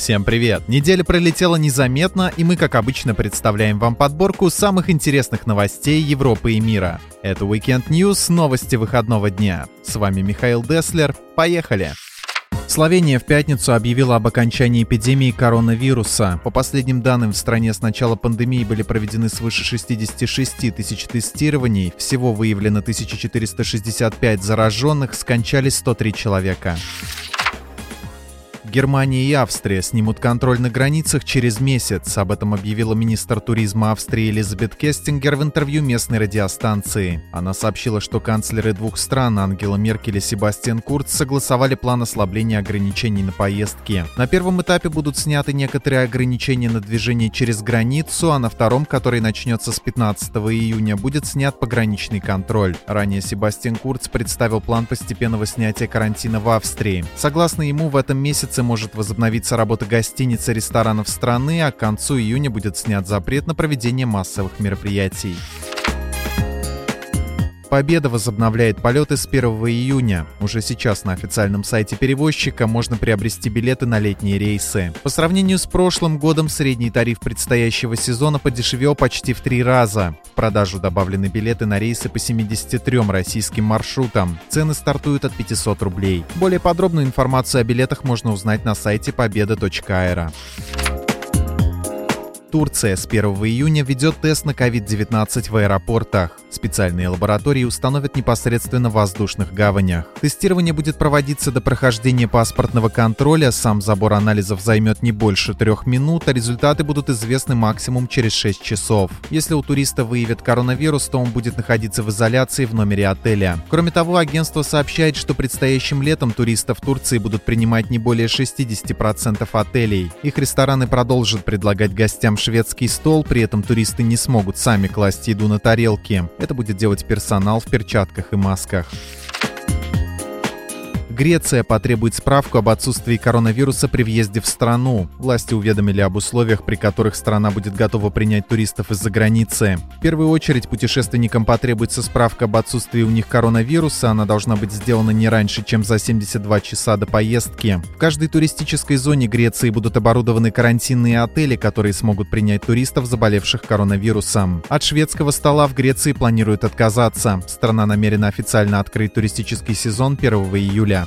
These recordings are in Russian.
Всем привет! Неделя пролетела незаметно, и мы, как обычно, представляем вам подборку самых интересных новостей Европы и мира. Это Weekend News, новости выходного дня. С вами Михаил Деслер. Поехали! Словения в пятницу объявила об окончании эпидемии коронавируса. По последним данным, в стране с начала пандемии были проведены свыше 66 тысяч тестирований. Всего выявлено 1465 зараженных, скончались 103 человека. Германия и Австрия снимут контроль на границах через месяц. Об этом объявила министр туризма Австрии Элизабет Кестингер в интервью местной радиостанции. Она сообщила, что канцлеры двух стран Ангела Меркель и Себастьян Курц согласовали план ослабления ограничений на поездки. На первом этапе будут сняты некоторые ограничения на движение через границу, а на втором, который начнется с 15 июня, будет снят пограничный контроль. Ранее Себастьян Курц представил план постепенного снятия карантина в Австрии. Согласно ему, в этом месяце месяце может возобновиться работа гостиниц и ресторанов страны, а к концу июня будет снят запрет на проведение массовых мероприятий. Победа возобновляет полеты с 1 июня. Уже сейчас на официальном сайте перевозчика можно приобрести билеты на летние рейсы. По сравнению с прошлым годом средний тариф предстоящего сезона подешевел почти в три раза. В продажу добавлены билеты на рейсы по 73 российским маршрутам. Цены стартуют от 500 рублей. Более подробную информацию о билетах можно узнать на сайте победа.аэро. Турция с 1 июня ведет тест на COVID-19 в аэропортах. Специальные лаборатории установят непосредственно в воздушных гаванях. Тестирование будет проводиться до прохождения паспортного контроля, сам забор анализов займет не больше трех минут, а результаты будут известны максимум через 6 часов. Если у туриста выявят коронавирус, то он будет находиться в изоляции в номере отеля. Кроме того, агентство сообщает, что предстоящим летом туристов Турции будут принимать не более 60% отелей. Их рестораны продолжат предлагать гостям шведский стол, при этом туристы не смогут сами класть еду на тарелки. Это будет делать персонал в перчатках и масках. Греция потребует справку об отсутствии коронавируса при въезде в страну. Власти уведомили об условиях, при которых страна будет готова принять туристов из-за границы. В первую очередь путешественникам потребуется справка об отсутствии у них коронавируса. Она должна быть сделана не раньше, чем за 72 часа до поездки. В каждой туристической зоне Греции будут оборудованы карантинные отели, которые смогут принять туристов, заболевших коронавирусом. От шведского стола в Греции планируют отказаться. Страна намерена официально открыть туристический сезон 1 июля.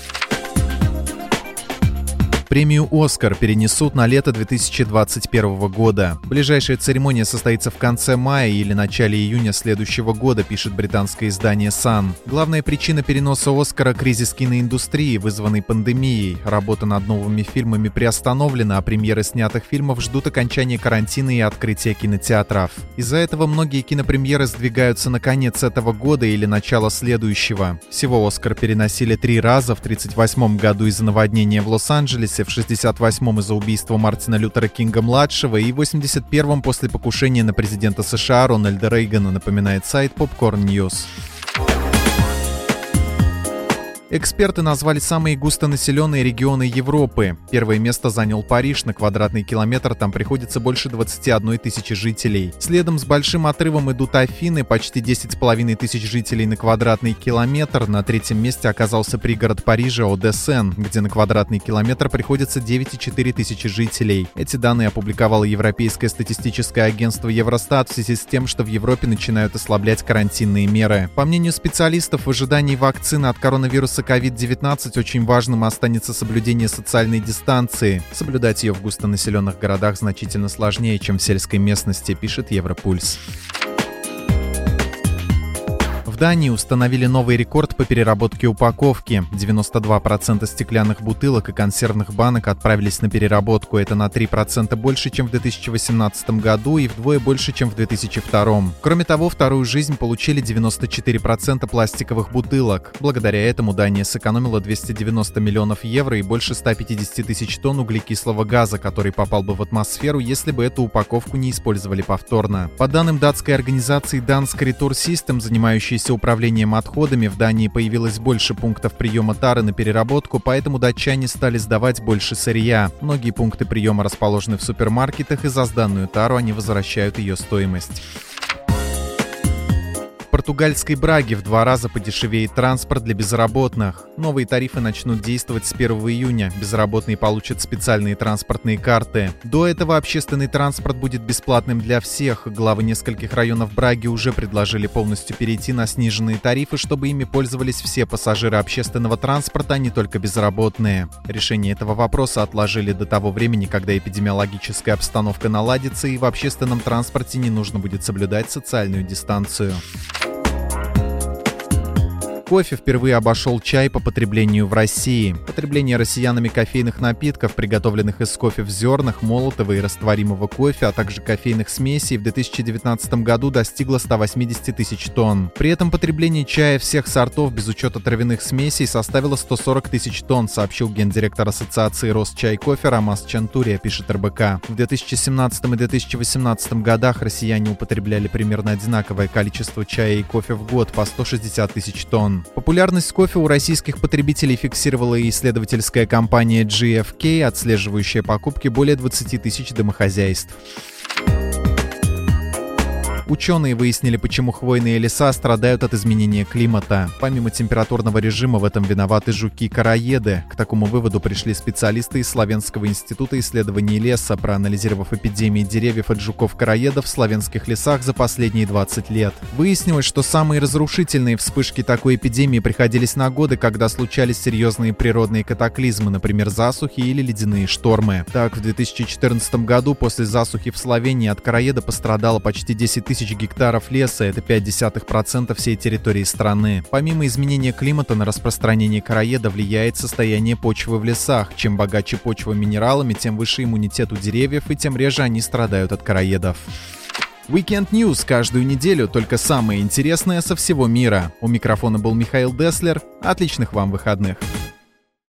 Премию «Оскар» перенесут на лето 2021 года. Ближайшая церемония состоится в конце мая или начале июня следующего года, пишет британское издание Sun. Главная причина переноса «Оскара» — кризис киноиндустрии, вызванный пандемией. Работа над новыми фильмами приостановлена, а премьеры снятых фильмов ждут окончания карантина и открытия кинотеатров. Из-за этого многие кинопремьеры сдвигаются на конец этого года или начало следующего. Всего «Оскар» переносили три раза в 1938 году из-за наводнения в Лос-Анджелесе, в 68-м из-за убийства Мартина Лютера Кинга-младшего и 81-м после покушения на президента США Рональда Рейгана, напоминает сайт Popcorn News. Эксперты назвали самые густонаселенные регионы Европы. Первое место занял Париж. На квадратный километр там приходится больше 21 тысячи жителей. Следом с большим отрывом идут Афины, почти 10,5 тысяч жителей на квадратный километр. На третьем месте оказался пригород Парижа Одессен, где на квадратный километр приходится 9,4 тысячи жителей. Эти данные опубликовало Европейское статистическое агентство Евростат в связи с тем, что в Европе начинают ослаблять карантинные меры. По мнению специалистов, в ожидании вакцины от коронавируса коронавируса COVID-19 очень важным останется соблюдение социальной дистанции. Соблюдать ее в густонаселенных городах значительно сложнее, чем в сельской местности, пишет Европульс. Дании установили новый рекорд по переработке упаковки. 92% стеклянных бутылок и консервных банок отправились на переработку. Это на 3% больше, чем в 2018 году и вдвое больше, чем в 2002. Кроме того, вторую жизнь получили 94% пластиковых бутылок. Благодаря этому Дания сэкономила 290 миллионов евро и больше 150 тысяч тонн углекислого газа, который попал бы в атмосферу, если бы эту упаковку не использовали повторно. По данным датской организации Dansk Retur System, занимающейся управлением отходами в Дании появилось больше пунктов приема тары на переработку, поэтому датчане стали сдавать больше сырья. Многие пункты приема расположены в супермаркетах, и за сданную тару они возвращают ее стоимость. Португальской Браге в два раза подешевеет транспорт для безработных. Новые тарифы начнут действовать с 1 июня. Безработные получат специальные транспортные карты. До этого общественный транспорт будет бесплатным для всех. Главы нескольких районов Браги уже предложили полностью перейти на сниженные тарифы, чтобы ими пользовались все пассажиры общественного транспорта, а не только безработные. Решение этого вопроса отложили до того времени, когда эпидемиологическая обстановка наладится и в общественном транспорте не нужно будет соблюдать социальную дистанцию кофе впервые обошел чай по потреблению в России. Потребление россиянами кофейных напитков, приготовленных из кофе в зернах, молотого и растворимого кофе, а также кофейных смесей в 2019 году достигло 180 тысяч тонн. При этом потребление чая всех сортов без учета травяных смесей составило 140 тысяч тонн, сообщил гендиректор Ассоциации Росчай кофе Ромас Чантурия, пишет РБК. В 2017 и 2018 годах россияне употребляли примерно одинаковое количество чая и кофе в год по 160 тысяч тонн. Популярность кофе у российских потребителей фиксировала исследовательская компания GFK, отслеживающая покупки более 20 тысяч домохозяйств. Ученые выяснили, почему хвойные леса страдают от изменения климата. Помимо температурного режима в этом виноваты жуки-караеды. К такому выводу пришли специалисты из Славянского института исследований леса, проанализировав эпидемии деревьев от жуков-караедов в славянских лесах за последние 20 лет. Выяснилось, что самые разрушительные вспышки такой эпидемии приходились на годы, когда случались серьезные природные катаклизмы, например, засухи или ледяные штормы. Так, в 2014 году после засухи в Словении от караеда пострадало почти 10 тысяч тысяч гектаров леса – это 0,5% всей территории страны. Помимо изменения климата на распространение короеда влияет состояние почвы в лесах. Чем богаче почва минералами, тем выше иммунитет у деревьев, и тем реже они страдают от короедов. Weekend News каждую неделю, только самое интересное со всего мира. У микрофона был Михаил Деслер. Отличных вам выходных.